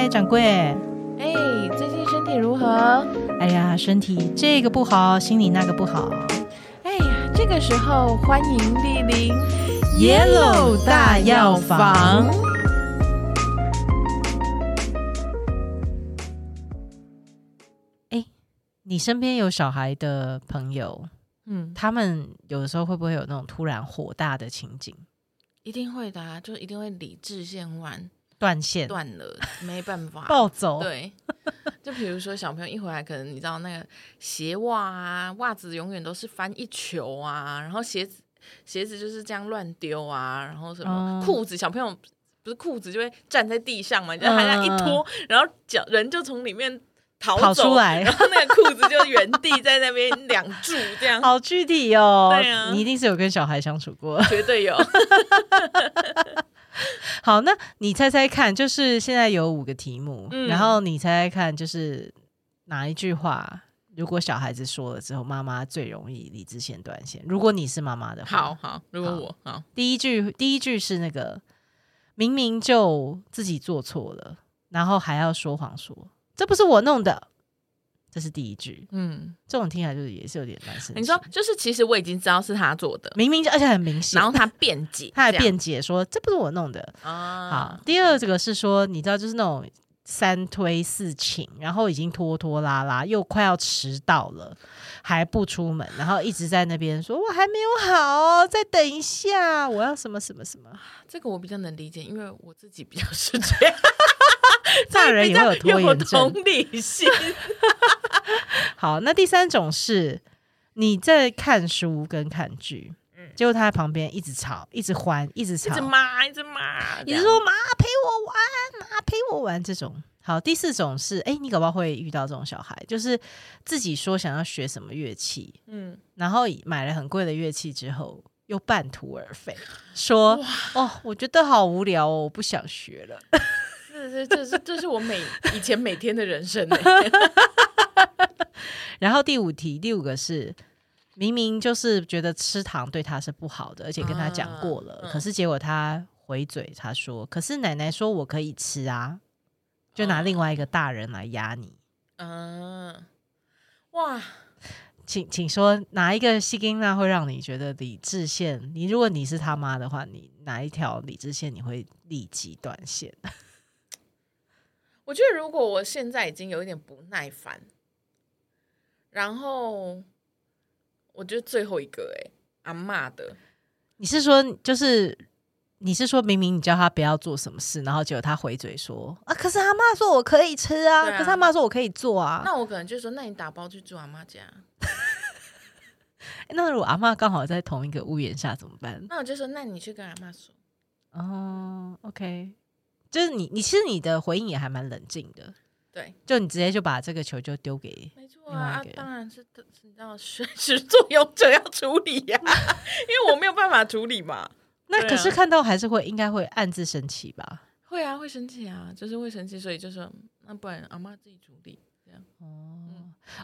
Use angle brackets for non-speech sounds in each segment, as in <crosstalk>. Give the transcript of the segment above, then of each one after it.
嗨，掌柜。哎，最近身体如何？哎呀，身体这个不好，心里那个不好。哎呀，这个时候欢迎莅临 Yellow 大药房。哎，你身边有小孩的朋友，嗯，他们有的时候会不会有那种突然火大的情景？一定会的啊，就一定会理智线弯断线、断了，没办法。暴走。对，<laughs> 就比如说小朋友一回来，可能你知道那个鞋袜啊，袜子永远都是翻一球啊，然后鞋子鞋子就是这样乱丢啊，然后什么哦裤子，小朋友不是裤子就会站在地上嘛，你就还这样一拖，然后脚人就从里面跑出来然后那个裤子就原地在那边 <laughs> 两柱这样，好具体哦。对啊你一定是有跟小孩相处过。绝对有。<laughs> 好，那你猜猜看，就是现在有五个题目，嗯然后你猜猜看，就是哪一句话，如果小孩子说了之后，妈妈最容易理智线断线。如果你是妈妈的话，好，好，如果我好，第一句第一句是那个明明就自己做错了，然后还要说谎说这不是我弄的，这是第一句。嗯，这种听起来就是也是有点难生气。你说就是其实我已经知道是他做的，明明就而且很明显，然后他辩解，<laughs> 他还辩解说这不是我弄的，啊。好，，第二这个是说，你知道，就是那种三推四请，然后已经拖拖拉拉，又快要迟到了，还不出门，然后一直在那边说我还没有好，再等一下，我要什么什么什么。这个我比较能理解，因为我自己比较是这样，<laughs> 大人也会有拖延症同。理心。<laughs> 好，那第三种是你在看书跟看剧，结果他在旁边一直吵，一直欢，一直吵一直，骂，一直骂，你是说妈陪我玩，妈陪我玩这种。好，第四种是，哎、你搞不好会遇到这种小孩，就是自己说想要学什么乐器，嗯，然后买了很贵的乐器之后，又半途而废，说哦，我觉得好无聊哦，我不想学了。<laughs> 这是这是这是我每以前每天的人生呢。<laughs> 然后第五题，第五个是。明明就是觉得吃糖对他是不好的，而且跟他讲过了，可是结果他回嘴，他说：“可是奶奶说我可以吃啊。”就拿哦另外一个大人来压你。嗯，哇，请请说哪一个西金娜会让你觉得理智线？你如果你是他妈的话，你哪一条理智线你会立即断线？我觉得如果我现在已经有一点不耐烦，然后我觉得最后一个、欸，哎，阿嬷的，你是说就是你是说明明你叫他不要做什么事，然后结果他回嘴说啊，可是阿妈说我可以吃啊，啊可是阿妈说我可以做啊。那我可能就说，那你打包去住阿妈家，<laughs> 那如果阿妈刚好在同一个屋檐下怎么办？那我就说，那你去跟阿妈说。哦，OK，就是你你其实你的回应也还蛮冷静的，对，就你直接就把这个球就丢给没错啊，当然是你知道始始作俑者要处理呀、<laughs> 因为我没有办法处理嘛。<laughs> 那可是看到还是会应该会暗自生气吧？会啊，会生气啊，就是会生气，所以就说那不然阿妈自己处理这样。哦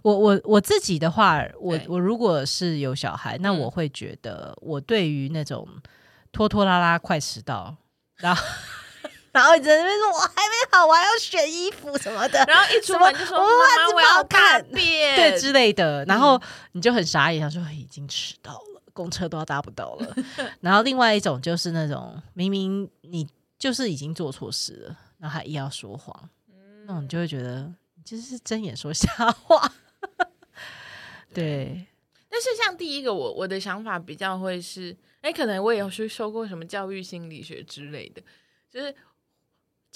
我我我自己的话，我我如果是有小孩，那嗯我会觉得我对于那种拖拖拉拉快迟到，然后然后一直在那边说我还没好，我还要选衣服什么的，然后一出门就说袜子不好看。便，对之类的，然后你就很傻眼，想说哎已经迟到了，公车都要搭不到了。<laughs> 然后另外一种就是那种明明你就是已经做错事了，然后还硬要说谎，那种你就会觉得你就是睁眼说瞎话。<laughs> 对，但是像第一个我我的想法比较会是，哎，可能我也有去受过什么教育心理学之类的，就是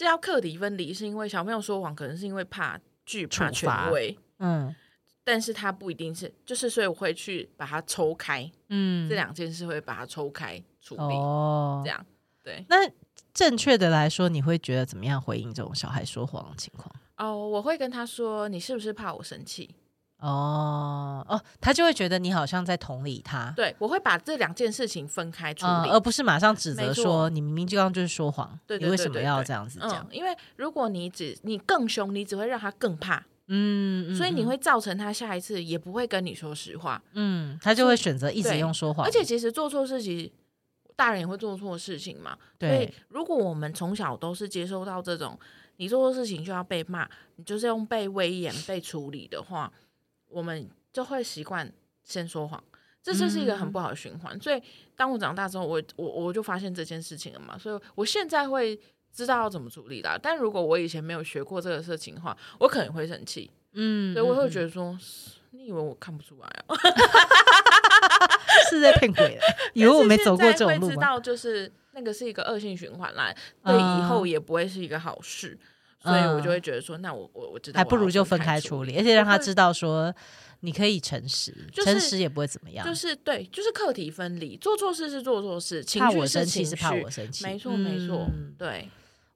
这要课题分离，是因为小朋友说谎，可能是因为怕惧怕权威。嗯但是他不一定是，就是所以我会去把它抽开，嗯这两件事会把它抽开处理，哦这，样对。那正确的来说，你会觉得怎么样回应这种小孩说谎的情况？哦，我会跟他说：“你是不是怕我生气哦哦，他就会觉得你好像在同理他？”，对，我会把这两件事情分开处嗯，理。而不是马上指责说你明明就刚刚就是说谎，对对你为什么要这样子讲嗯？，因为如果你只你更凶，你只会让他更怕，嗯，所以你会造成他下一次也不会跟你说实话。嗯，他就会选择一直用说谎，而且其实做错事情，大人也会做错事情嘛。所以对，如果我们从小都是接收到这种你做错事情就要被骂，你就是用被威严被处理的话，我们就会习惯先说谎，这就是一个很不好的循环。所以当我长大之后，我我我就发现这件事情了嘛，所以我现在会知道要怎么处理啦。但如果我以前没有学过这个事情的话，我可能会生气，嗯，所以我会得觉得说，你以为我看不出来啊？<laughs> 是在骗鬼的，<laughs> 以为我没走过这种路知道就是那个是一个恶性循环啦，对以后也不会是一个好事。所以我就会觉得说，那我我我知道，还不如就分开处处理，而且让他知道说你可以诚实，就是诚实也不会怎么样。就是对，就是课题分离，做错事是做错事，情怕绪是我生气是情绪，怕我生气，没错没错嗯，对，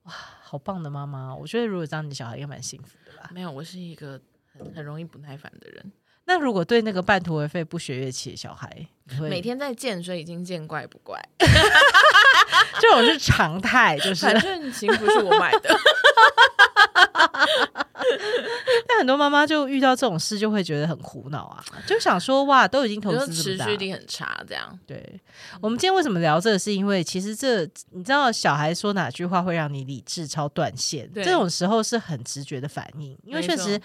好棒的妈妈，我觉得如果这样，你小孩应该蛮幸福的吧？没有，我是一个很很容易不耐烦的人，那如果对那个半途而废不学乐器的小孩，每天在见，所以已经见怪不怪，<laughs> 这种是常态，就是反正琴不是我买的，<laughs> <laughs> 但很多妈妈就遇到这种事就会觉得很苦恼啊，就想说哇，都已经投资持续，力很差，这样。对，我们今天为什么聊这个？是因为其实这你知道，小孩说哪句话会让你理智超断线，对。这种时候是很直觉的反应，因为确实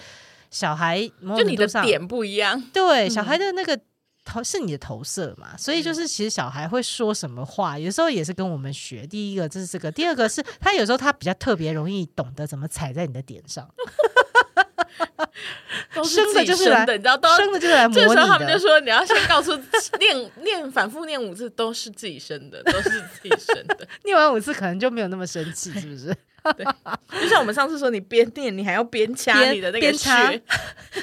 小孩就你的点不一样，对小嗯孩的那个。投是你的投射嘛，所以就是其实小孩会说什么话，有时候也是跟我们学。第一个这是这个，第二个是他有时候他比较特别容易懂得怎么踩在你的点上，<laughs> 都是生的就是来生的，你知道，都生的就是来模这拟时候他们就。说，你要先告诉 <laughs> 念念反复念五次，都是自己生的，都是自己生的。<laughs> 念完五次可能就没有那么生气，是不是？<laughs> 对就像我们上次说，你边念，你还要边掐你的那个穴，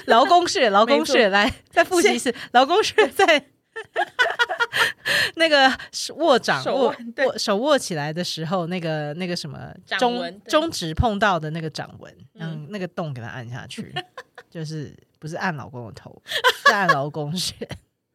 劳宫穴，劳宫穴，来再复习一次，劳宫穴在 <laughs> 那个握掌握手握手握起来的时候，那个那个什么掌中纹中指碰到的那个掌纹，嗯让那个洞给它按下去，<laughs> 就是不是按老公的头，是按劳工穴。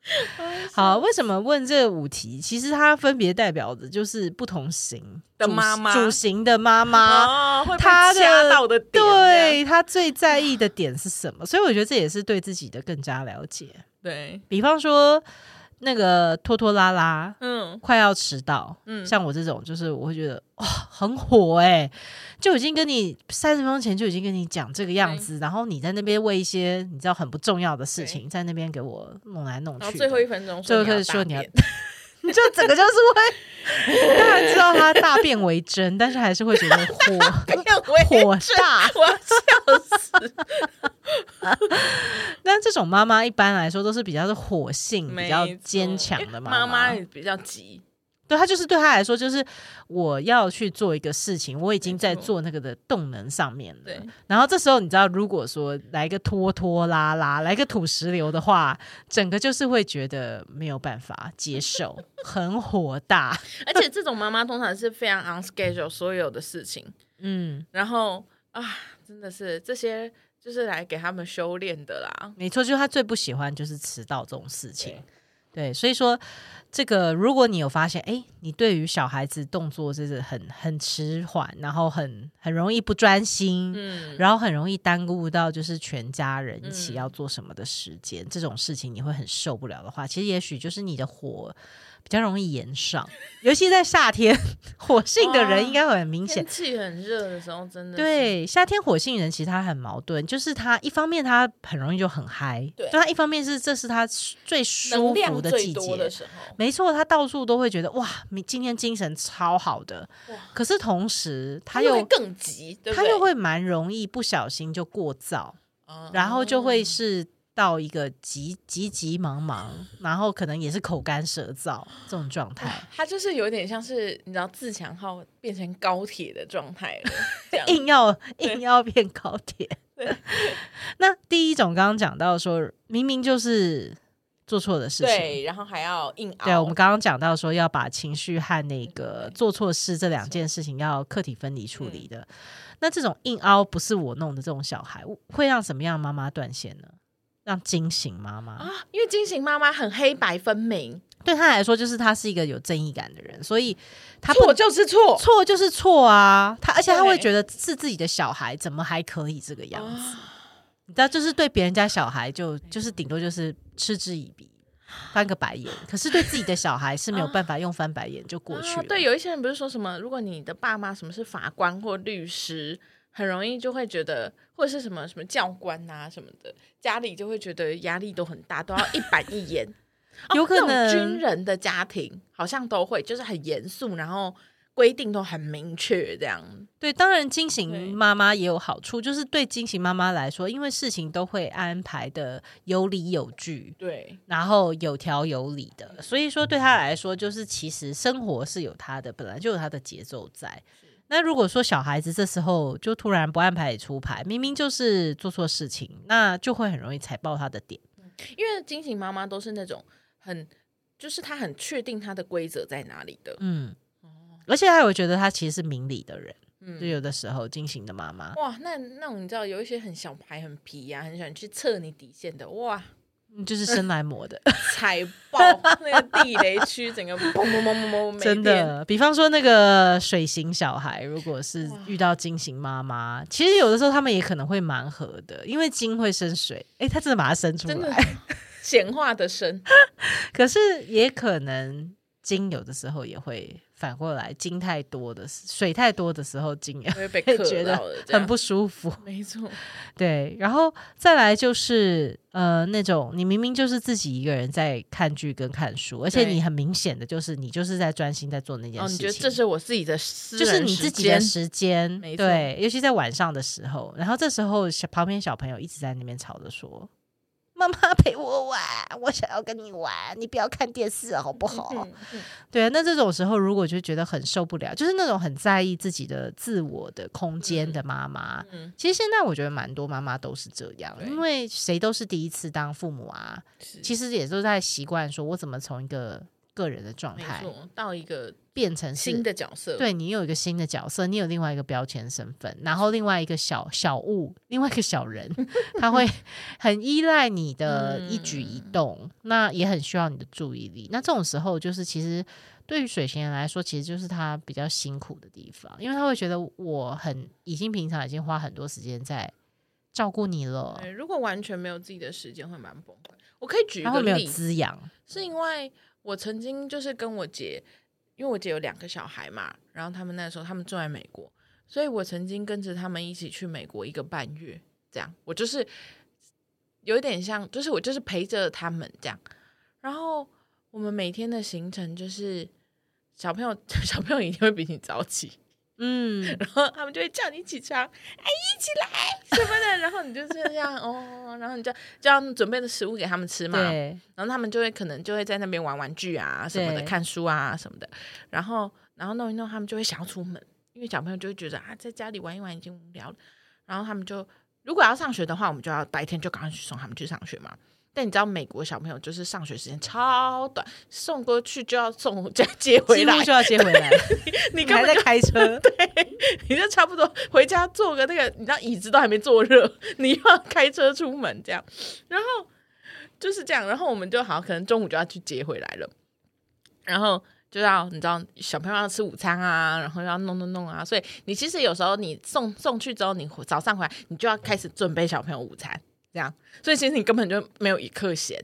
<laughs> 好，为什么问这五题？其实它分别代表的就是不同型的妈妈主型的妈妈，哦，会被他的掐到的，对他最在意的点是什么？所以我觉得这也是对自己的更加了解。对，比方说那个拖拖拉拉，嗯。快要迟到，嗯，像我这种，就是我会觉得哇很火哎、就已经跟你三十分钟前就已经跟你讲这个样子，然后你在那边为一些你知道很不重要的事情，在那边给我弄来弄去，然后最后一分钟最后开说始说你要 <laughs> 就整个就是会，当然知道他大变为真，但是还是会觉得火火大。我要笑死，<laughs> 但这种妈妈一般来说都是比较是火性、比较坚强的妈妈。妈妈也比较急，对他就是对他来说，就是我要去做一个事情，我已经在做那个的动能上面了。对，然后这时候你知道，如果说来个拖拖拉拉，来个土石流的话，整个就是会觉得没有办法接受，很火大。<laughs> 而且这种妈妈通常是非常 on schedule 所有的事情，<laughs> 嗯，然后啊，真的是这些就是来给他们修炼的啦。没错，就是他最不喜欢就是迟到这种事情。对，所以说这个，如果你有发现，哎，你对于小孩子动作就是很很迟缓，然后很很容易不专心，嗯，然后很容易耽误到就是全家人一起嗯要做什么的时间，这种事情你会很受不了的话，其实也许就是你的火比较容易延上，尤其在夏天，火性的人应该会很明显天。气很热的时候，真的是对，夏天火性人其实他很矛盾，就是他一方面他很容易就很嗨，对就他一方面是这是他最舒服的季节，的时候，没错，他到处都会觉得哇，你今天精神超好的，可是同时他又又更急，对对他又会蛮容易不小心就过躁，哦然后就会是到一个急急急忙忙，然后可能也是口干舌燥这种状态。他就是有点像是你知道自强号变成高铁的状态了，<laughs> 硬要 <laughs> 硬要变高铁。<laughs> 那第一种刚刚讲到说，明明就是做错的事情，对，然后还要硬熬，对，我们刚刚讲到说要把情绪和那个做错事这两件事情要客体分离处理的。那这种硬凹不是我弄的这种小孩，会让什么样妈妈断线呢？让惊醒妈妈，啊，因为惊醒妈妈很黑白分明，对她来说就是她是一个有正义感的人，所以她错就是错，错就是错啊。她而且她会觉得是自己的小孩，怎么还可以这个样子？啊。你知道，就是对别人家小孩就就是顶多就是嗤之以鼻，翻个白眼。可是对自己的小孩是没有办法用翻白眼就过去了。啊对，有一些人不是说什么，如果你的爸妈什么是法官或律师，很容易就会觉得，或者是什么什么教官啊什么的，家里就会觉得压力都很大，都要一板一眼。<laughs> 哦有可能军人的家庭好像都会，就是很严肃，然后规定都很明确，这样。对，当然惊对醒妈妈也有好处，就是对惊醒妈妈来说，因为事情都会安排的有理有据，对，然后有条有理的，所以说对她来说，就是其实生活是有她的，本来就有她的节奏在。那如果说小孩子这时候就突然不按牌理出牌，明明就是做错事情，那就会很容易踩爆他的点。因为惊醒妈妈都是那种很，就是她很确定她的规则在哪里的。嗯，而且还有觉得他其实是明理的人，就嗯，有的时候惊醒的妈妈，哇，那那种你知道有一些很小牌、很皮呀、很喜欢去测你底线的，哇，嗯就是生来磨的。<laughs> 踩爆那个地雷区，整个嘣嘣嘣嘣嘣，没真。的，比方说那个水型小孩，如果是遇到金型妈妈，其实有的时候他们也可能会蛮合的，因为金会生水，诶，他真的把它生出真的来，<laughs> 显化的生，可是也可能金有的时候也会反过来，金太多的水太多的时候，金也会被觉得很不舒服。<laughs> 没错。对，然后再来就是呃那种你明明就是自己一个人在看剧跟看书，而且你很明显的就是你就是在专心在做那件哦，事情。你觉得这是我自己的私就是你自己的间时间，对，尤其在晚上的时候，然后这时候小旁边小朋友一直在那边吵着说：“妈妈陪我玩，我想要跟你玩，你不要看电视好不好？”嗯嗯对啊，那这种时候如果就觉得很受不了，就是那种很在意自己的自我的空间的妈妈。嗯，其实现在我觉得蛮多妈妈都是这样，因为谁都是第一次当父母啊，是其实也都在习惯说我怎么从一个个人的状态，到一个变成新的角色，对你有一个新的角色，你有另外一个标签身份，然后另外一个小小物，另外一个小人，他会 <laughs> 很依赖你的一举一动，那也很需要你的注意力。那这种时候，就是其实对于水星人来说，其实就是他比较辛苦的地方，因为他会觉得我很已经平常已经花很多时间在照顾你了，如果完全没有自己的时间，会蛮崩溃。我可以举一个例子，滋养。是因为我曾经就是跟我姐，因为我姐有两个小孩嘛，然后他们那时候他们住在美国，所以我曾经跟着他们一起去美国一个半月，这样。我就是有点像，就是我就是陪着他们这样，然后我们每天的行程就是小朋友 <laughs> 小朋友一定会比你早起，嗯，<laughs> 然后他们就会叫你起床，哎，一起来！<laughs> 什么的，然后你就这样哦，然后你就就要准备的食物给他们吃嘛，然后他们就会可能就会在那边玩玩具啊什么的，看书啊什么的，然后然后弄一弄，他们就会想要出门，因为小朋友就会觉得啊，在家里玩一玩已经无聊了，然后他们就如果要上学的话，我们就要白天就赶快去送他们去上学嘛。但你知道美国小朋友就是上学时间超短，送过去就要送再接回来就要接回来，<laughs> 你你还在开车，<laughs> 对你就差不多回家坐个那个，你知道椅子都还没坐热，你又要开车出门这样，然后就是这样，然后我们就好，可能中午就要去接回来了，然后就要你知道小朋友要吃午餐啊，然后要弄弄弄啊，所以你其实有时候你送送去之后，你早上回来你就要开始准备小朋友午餐，这样，所以其实你根本就没有一刻闲。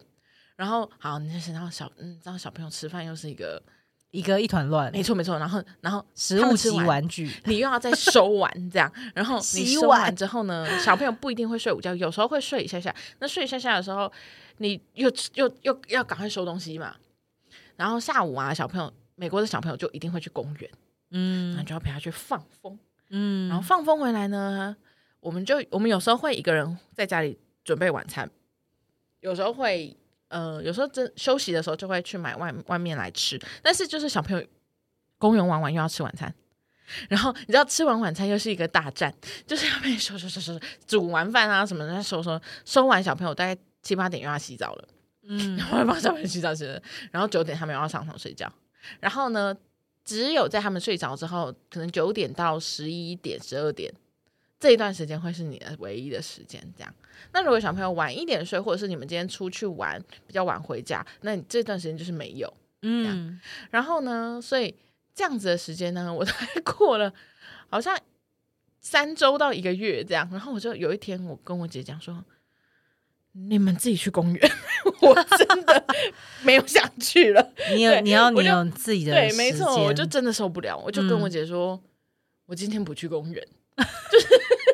然后好，你就想到小，嗯，知道小朋友吃饭又是一个，一个一团乱，没错没错，然后然后食物吃完玩具，你又要再收完这样，然后 <laughs> 你收洗碗完之后呢，小朋友不一定会睡午觉，有时候会睡一下下。那睡一下下的时候，你又又又要赶快收东西嘛。然后下午啊，小朋友美国的小朋友就一定会去公园，嗯然后嗯就要陪他去放风。嗯，然后放风回来呢，我们就我们有时候会一个人在家里准备晚餐，有时候会呃，有时候真休息的时候就会去买外外面来吃，但是就是小朋友公园玩完又要吃晚餐。然后你知道吃完晚餐又是一个大战，就是要被收收收收，煮完饭啊什么的再收收，收完小朋友大概七八点又要洗澡了，嗯。然后帮小朋友洗澡洗了，然后九点他们又要上床睡觉，然后呢，只有在他们睡着之后，可能九点到十一点、十二点这一段时间会是你的唯一的时间。这样，那如果小朋友晚一点睡，或者是你们今天出去玩比较晚回家，那你这段时间就是没有。嗯，然后呢，所以这样子的时间呢，我大概过了好像三周到一个月这样。然后我就有一天，我跟我姐讲说：“你们自己去公园，<laughs> 我真的 <laughs> 没有想去了。”你有对你要你有自己的对，没错，我就真的受不了，我就跟我嗯姐说，我今天不去公园，<laughs>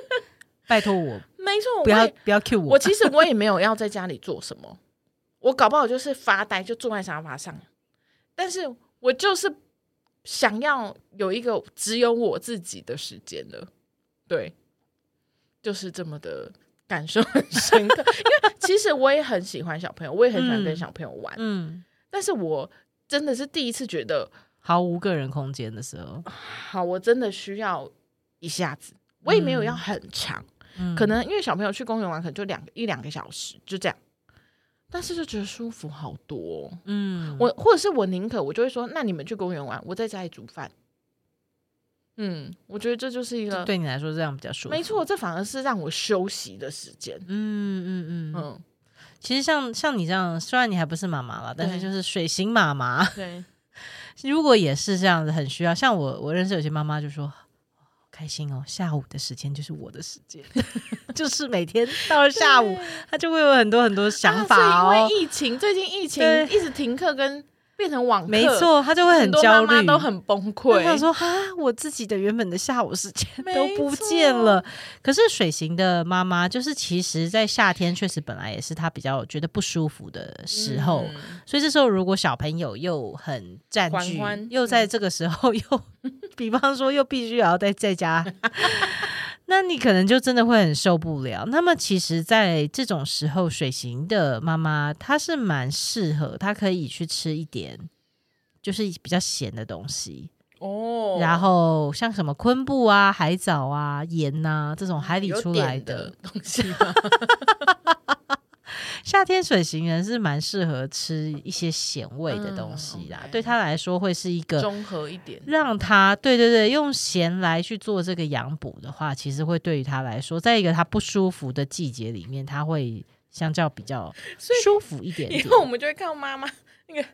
<laughs> 拜托我没错，不要不要 cue 我。我其实我也没有要在家里做什么，我搞不好就是发呆，就坐在沙发上，但是我就是想要有一个只有我自己的时间的，对，就是这么的感受很深刻。因为其实我也很喜欢小朋友，我也很喜欢跟嗯小朋友玩，嗯，但是我真的是第一次觉得，毫无个人空间的时候，好，我真的需要一下子，我也没有要很长。嗯可能因为小朋友去公园玩，可能就两一两个小时，就这样。但是就觉得舒服好多哦、嗯，我或者是我宁可我就会说，那你们去公园玩，我在家里煮饭。嗯，我觉得这就是一个对你来说这样比较舒服。没错，这反而是让我休息的时间。嗯嗯嗯，嗯，其实像像你这样，虽然你还不是妈妈了，但是就是水型妈妈，对，<laughs> 如果也是这样子，很需要。像我，我认识有些妈妈就说。好开心哦！下午的时间就是我的时间，<laughs> 就是每天到了下午，他就会有很多很多想法啊哦。是因为疫情，最近疫情一直停课跟变成网课，没，错，他就会很焦虑，妈妈都很崩溃。说哈，我自己的原本的下午时间都不见了。可是水型的妈妈，就是其实在夏天确实本来也是她比较觉得不舒服的时候，嗯所以这时候如果小朋友又很占据，又在这个时候又，<laughs> 比方说又必须要在在家。那你可能就真的会很受不了。那么，其实，在这种时候，水型的妈妈她是蛮适合，她可以去吃一点，就是比较咸的东西。哦，然后像什么昆布啊、海藻啊、盐呐、这种海里出来的的，东西吗？<laughs> 夏天水型人是蛮适合吃一些咸味的东西啦。对他来说会是一个综合一点，让他对对对用咸来去做这个养补的话，其实会对于他来说，在一个他不舒服的季节里面，他会相较比较 <laughs> 舒服一点点。以后我们就会看到妈妈那个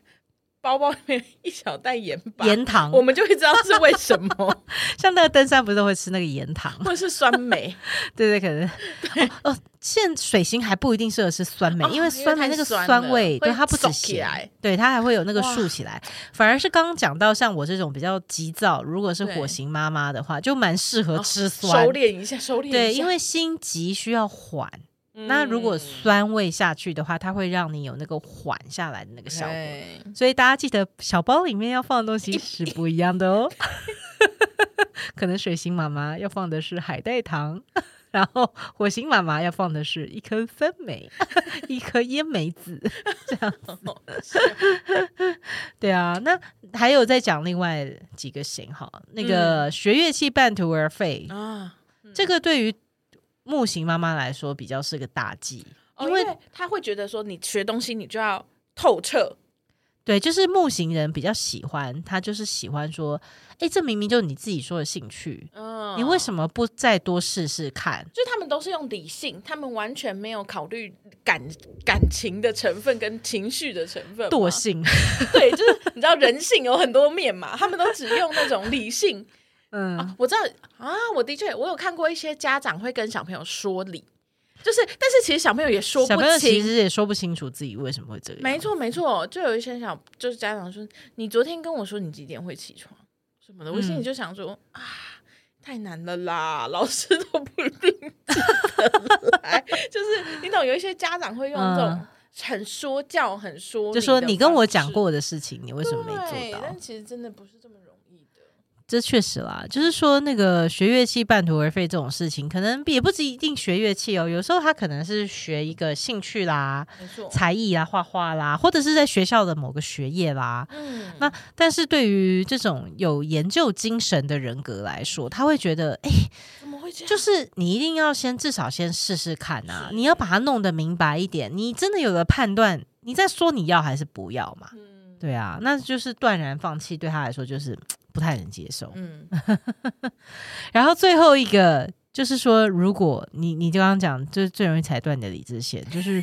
包包里面一小袋盐巴，盐糖，我们就会知道是为什么，<laughs> 像那个登山不是都会吃那个盐糖？或者是酸梅，<laughs> 对对，可能哦哦，现水星还不一定适合吃酸梅，哦因为酸梅那个酸味，对它不止起咸来，对它还会有那个竖起来。反而是刚刚讲到像我这种比较急躁，如果是火对型妈妈的话，就蛮适合哦吃酸。收敛一下，收敛一下。对，因为心急需要缓，嗯那如果酸味下去的话，它会让你有那个缓下来的那个效果。所以大家记得小包里面要放的东西是不一样的哦。<laughs> 可能水星妈妈要放的是海带糖，然后火星妈妈要放的是一颗酸梅，<laughs> 一颗烟梅子，这样子。对啊，那还有再讲另外几个型哈，那个学乐器半途而废，啊，这个对于木型妈妈来说比较是个大忌，哦因为她会觉得说，你学东西你就要透彻，对，就是木型人比较喜欢，他就是喜欢说，哎，这明明就是你自己说的兴趣，嗯你为什么不再多试试看？就他们都是用理性，他们完全没有考虑感感情的成分跟情绪的成分。惰性，对，就是你知道人性有很多面嘛，他们都只用那种理性。嗯，我知道啊，我的确我有看过一些家长会跟小朋友说理，就是但是其实小朋友也说不小朋友其。实也说不清楚自己为什么会这样。没错没错，就有一些小就是家长说，你昨天跟我说你几点会起床什么的，我心里嗯就想说、啊，太难了啦，老师都不一定记得来，<laughs> 就是你懂，有一些家长会用这种嗯很说教、很说就说你跟我讲过的事情，你为什么没，做到但？其实真的不是这么。这确实啦，就是说那个学乐器半途而废这种事情，可能也不止一定学乐器哦，有时候他可能是学一个兴趣啦、才艺啦、画画啦，或者是在学校的某个学业啦。嗯，那但是对于这种有研究精神的人格来说，他会觉得，哎、怎么会这样？就是你一定要先至少先试试看啊，你要把它弄得明白一点，你真的有了判断，你再说你要还是不要嘛？嗯对啊，那就是断然放弃，对他来说就是不太能接受。嗯，<laughs> 然后最后一个就是说，如果你你就刚刚讲，就是最容易踩断你的理智线，就是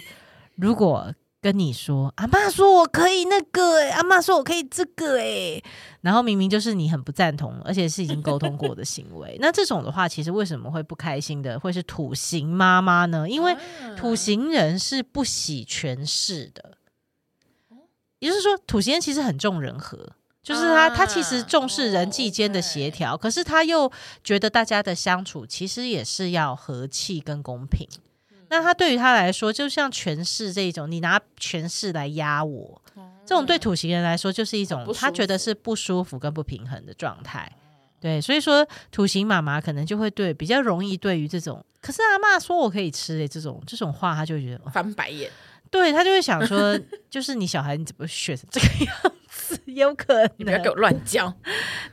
如果跟你说，阿妈说我可以那个、欸，阿妈说我可以这个、欸，然后明明就是你很不赞同，而且是已经沟通过的行为，那这种的话，其实为什么会不开心的，会是土行妈妈呢？因为啊土行人是不喜权势的，也就是说，土行人其实很重人和。就是他他其实啊重视人际间的哦协调，可是他又觉得大家的相处其实也是要和气跟公平。嗯那他对于他来说，就像权势这一种，你拿权势来压我，这种对土型人来说，就是一种他觉得是不舒服跟不平衡的状态。对，所以说土型妈妈可能就会对比较容易对于这种，可是阿嬷说我可以吃诶、欸这种这种话，他就觉得，哦翻白眼，对他就会想说，<laughs> 就是你小孩你怎么学成这个样子？有可能你不要给我乱教。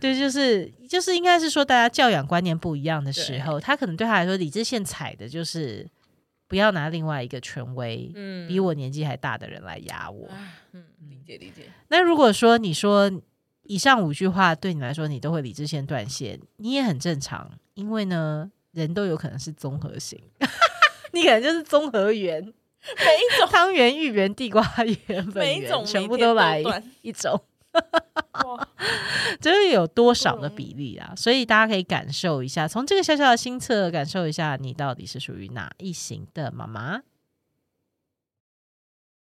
对，就是就是应该是说，大家教养观念不一样的时候，他可能对他来说，理智线踩的就是不要拿另外一个权威、嗯比我年纪还大的人来压我。啊，嗯，理解理解。那如果说你说以上五句话对你来说，你都会理智线断线，你也很正常，因为呢，人都有可能是综合型，<laughs> 你可能就是综合圆，每一种汤圆、芋圆、地瓜圆、每一种全部都来一种。哇，这有多少的比例啊？所以大家可以感受一下，从这个小小的心测感受一下，你到底是属于哪一型的妈妈。